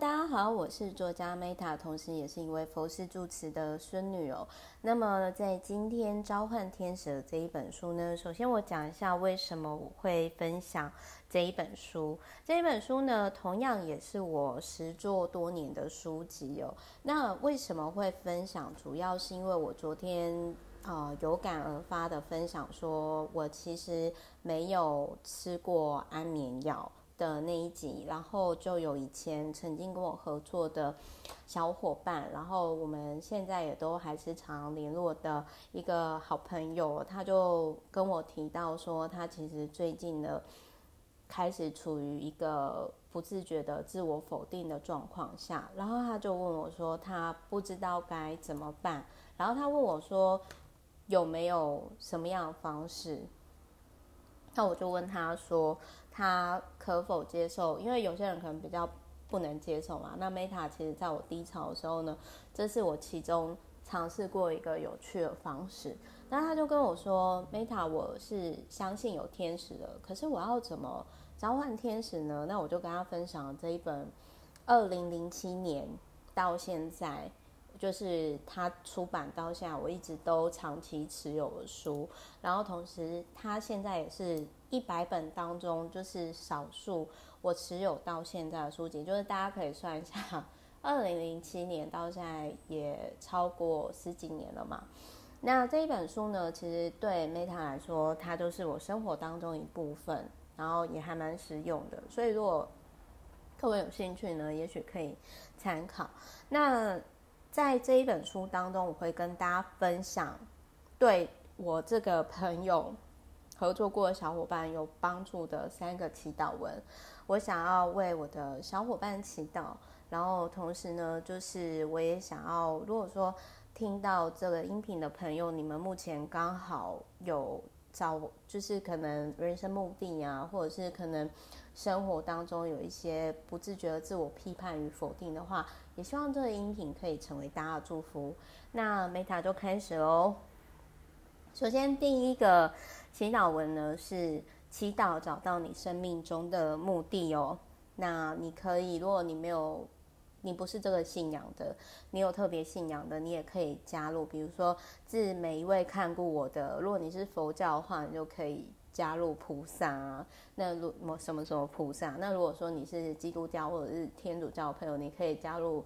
大家好，我是作家 Meta，同时也是一位佛师住持的孙女哦。那么在今天召唤天使的这一本书呢，首先我讲一下为什么我会分享这一本书。这一本书呢，同样也是我实作多年的书籍哦。那为什么会分享？主要是因为我昨天呃有感而发的分享，说我其实没有吃过安眠药。的那一集，然后就有以前曾经跟我合作的小伙伴，然后我们现在也都还是常联络的一个好朋友，他就跟我提到说，他其实最近呢开始处于一个不自觉的自我否定的状况下，然后他就问我说，他不知道该怎么办，然后他问我说，有没有什么样的方式？那我就问他说。他可否接受？因为有些人可能比较不能接受嘛。那 Meta 其实在我低潮的时候呢，这是我其中尝试过一个有趣的方式。那他就跟我说：“Meta，我是相信有天使的，可是我要怎么召唤天使呢？”那我就跟他分享这一本二零零七年到现在，就是他出版到现在，我一直都长期持有的书。然后同时，他现在也是。一百本当中，就是少数我持有到现在的书籍，就是大家可以算一下，二零零七年到现在也超过十几年了嘛。那这一本书呢，其实对 Meta 来说，它就是我生活当中一部分，然后也还蛮实用的。所以如果各位有兴趣呢，也许可以参考。那在这一本书当中，我会跟大家分享对我这个朋友。合作过的小伙伴有帮助的三个祈祷文，我想要为我的小伙伴祈祷，然后同时呢，就是我也想要，如果说听到这个音频的朋友，你们目前刚好有找，就是可能人生目的啊，或者是可能生活当中有一些不自觉的自我批判与否定的话，也希望这个音频可以成为大家的祝福。那 Meta 就开始喽。首先第一个。祈祷文呢，是祈祷找到你生命中的目的哦。那你可以，如果你没有，你不是这个信仰的，你有特别信仰的，你也可以加入。比如说，自每一位看过我的。如果你是佛教的话，你就可以加入菩萨啊。那如什么什么菩萨？那如果说你是基督教或者是天主教的朋友，你可以加入，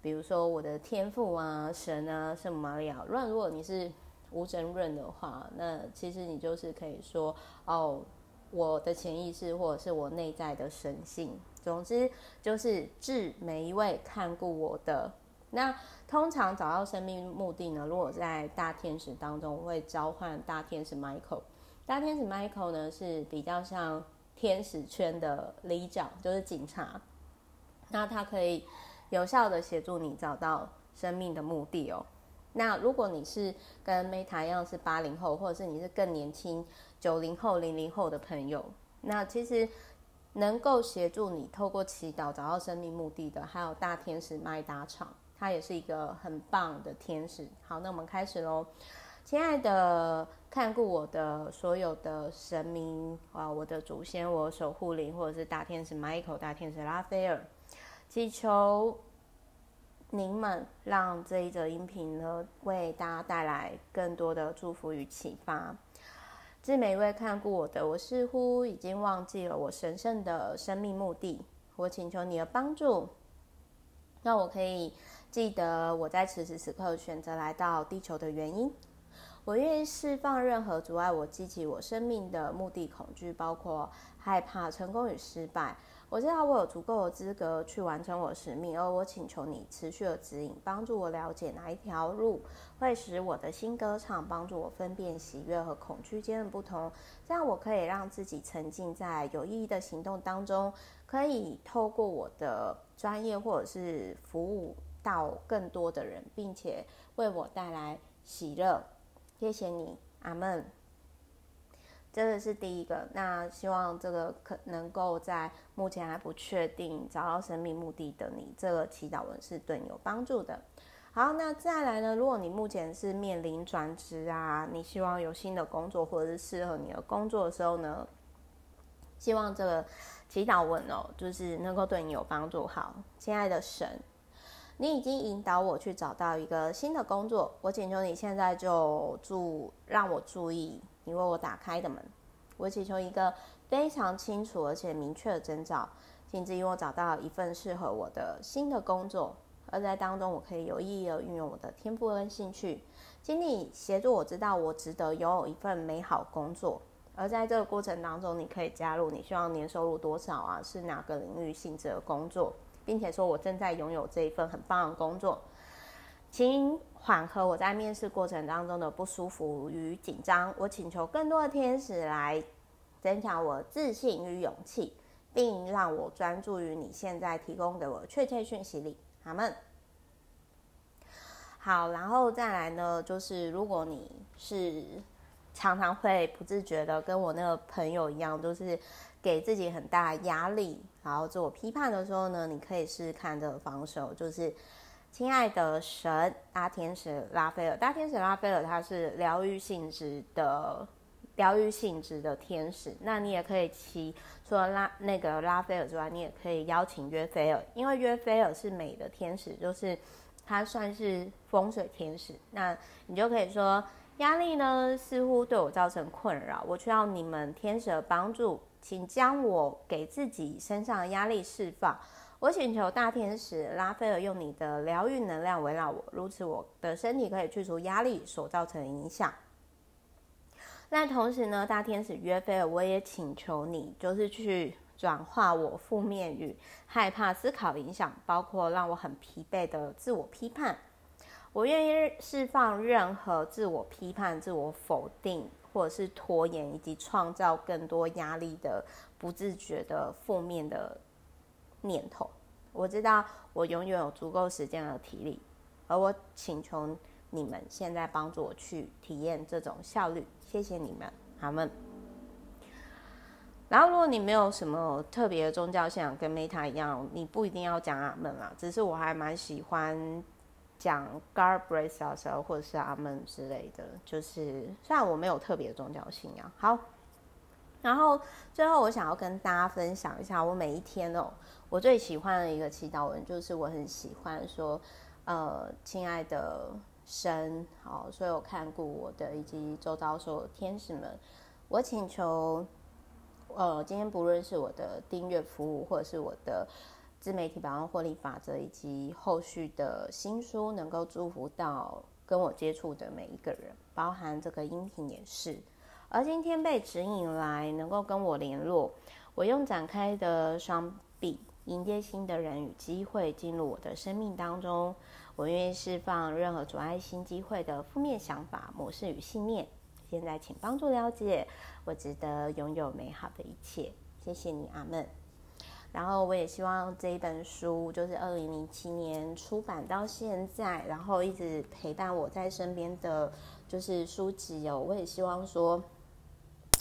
比如说我的天父啊、神啊、圣玛利亚。如果如果你是无神论的话，那其实你就是可以说哦，我的潜意识或者是我内在的神性，总之就是致每一位看顾我的。那通常找到生命目的呢，如果在大天使当中，我会召唤大天使 Michael。大天使 Michael 呢是比较像天使圈的里长，就是警察。那他可以有效的协助你找到生命的目的哦。那如果你是跟 Meta 一样是八零后，或者是你是更年轻九零后、零零后的朋友，那其实能够协助你透过祈祷找到生命目的的，还有大天使麦达场，他也是一个很棒的天使。好，那我们开始喽，亲爱的看顾我的所有的神明啊，我的祖先，我守护灵，或者是大天使 Michael、大天使拉斐尔，祈求。您们让这一则音频呢，为大家带来更多的祝福与启发。致每一位看过我的，我似乎已经忘记了我神圣的生命目的。我请求你的帮助，让我可以记得我在此时此刻选择来到地球的原因。我愿意释放任何阻碍我激起我生命的目的恐惧，包括害怕成功与失败。我知道我有足够的资格去完成我的使命，而我请求你持续的指引，帮助我了解哪一条路会使我的新歌唱，帮助我分辨喜悦和恐惧间的不同，这样我可以让自己沉浸在有意义的行动当中，可以透过我的专业或者是服务到更多的人，并且为我带来喜乐。谢谢你，阿门。这个是第一个，那希望这个可能够在目前还不确定找到生命目的的你，这个祈祷文是对你有帮助的。好，那再来呢？如果你目前是面临转职啊，你希望有新的工作或者是适合你的工作的时候呢，希望这个祈祷文哦，就是能够对你有帮助。好，亲爱的神，你已经引导我去找到一个新的工作，我请求你现在就注让我注意你为我打开的门。我祈求一个非常清楚而且明确的征兆，请指引我找到一份适合我的新的工作，而在当中我可以有意义地运用我的天赋跟兴趣。请你协助我知道我值得拥有一份美好工作，而在这个过程当中，你可以加入你希望年收入多少啊？是哪个领域性质的工作，并且说我正在拥有这一份很棒的工作。请缓和我在面试过程当中的不舒服与紧张。我请求更多的天使来增强我自信与勇气，并让我专注于你现在提供给我的确切讯息里。阿门。好，然后再来呢，就是如果你是常常会不自觉的跟我那个朋友一样，就是给自己很大压力，然后自我批判的时候呢，你可以试试看这个防守，就是亲爱的神，大天使拉斐尔，大天使拉斐尔，他是疗愈性质的，疗愈性质的天使。那你也可以骑，除了拉那个拉斐尔之外，你也可以邀请约菲尔，因为约菲尔是美的天使，就是。他算是风水天使，那你就可以说，压力呢似乎对我造成困扰，我需要你们天使的帮助，请将我给自己身上的压力释放。我请求大天使拉斐尔用你的疗愈能量围绕我，如此我的身体可以去除压力所造成的影响。那同时呢，大天使约菲尔，我也请求你，就是去。转化我负面与害怕思考影响，包括让我很疲惫的自我批判。我愿意释放任何自我批判、自我否定，或者是拖延，以及创造更多压力的不自觉的负面的念头。我知道我永远有足够时间和体力，而我请求你们现在帮助我去体验这种效率。谢谢你们，阿们。然后，如果你没有什么特别的宗教信仰，跟 Meta 一样，你不一定要讲阿门啦。只是我还蛮喜欢讲 God bless us 或者是阿门之类的。就是虽然我没有特别的宗教信仰。好，然后最后我想要跟大家分享一下，我每一天哦，我最喜欢的一个祈祷文，就是我很喜欢说，呃，亲爱的神，好，所有看顾我的以及周遭所有天使们，我请求。呃，今天不论是我的订阅服务，或者是我的自媒体百万获利法则，以及后续的新书，能够祝福到跟我接触的每一个人，包含这个音频也是。而今天被指引来，能够跟我联络，我用展开的双臂迎接新的人与机会进入我的生命当中。我愿意释放任何阻碍新机会的负面想法、模式与信念。现在，请帮助了解，我值得拥有美好的一切。谢谢你，阿门。然后，我也希望这一本书，就是二零零七年出版到现在，然后一直陪伴我在身边的，就是书籍哦。我也希望说，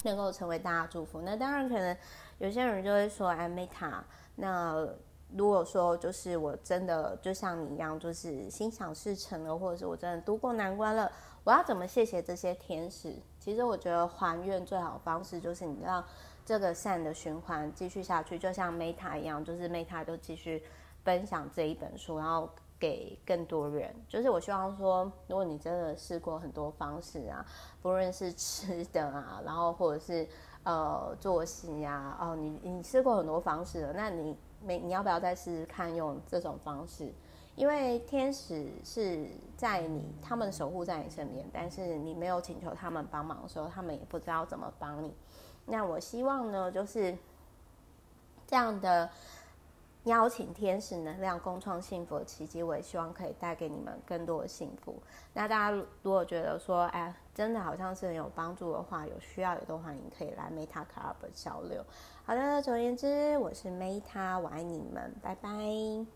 能够成为大家祝福。那当然，可能有些人就会说，哎，Meta，那如果说就是我真的就像你一样，就是心想事成了，或者是我真的度过难关了。我要怎么谢谢这些天使？其实我觉得还愿最好的方式就是你让这个善的循环继续下去，就像 Meta 一样，就是 Meta 就继续分享这一本书，然后给更多人。就是我希望说，如果你真的试过很多方式啊，不论是吃的啊，然后或者是呃作息啊，哦，你你试过很多方式了，那你没你要不要再试试看用这种方式？因为天使是在你，他们守护在你身边，但是你没有请求他们帮忙的时候，他们也不知道怎么帮你。那我希望呢，就是这样的邀请天使能量共创幸福的奇迹，我也希望可以带给你们更多的幸福。那大家如果觉得说，哎，真的好像是很有帮助的话，有需要也都欢迎可以来 Meta Club 交流。好的，总而言之，我是 Meta，我爱你们，拜拜。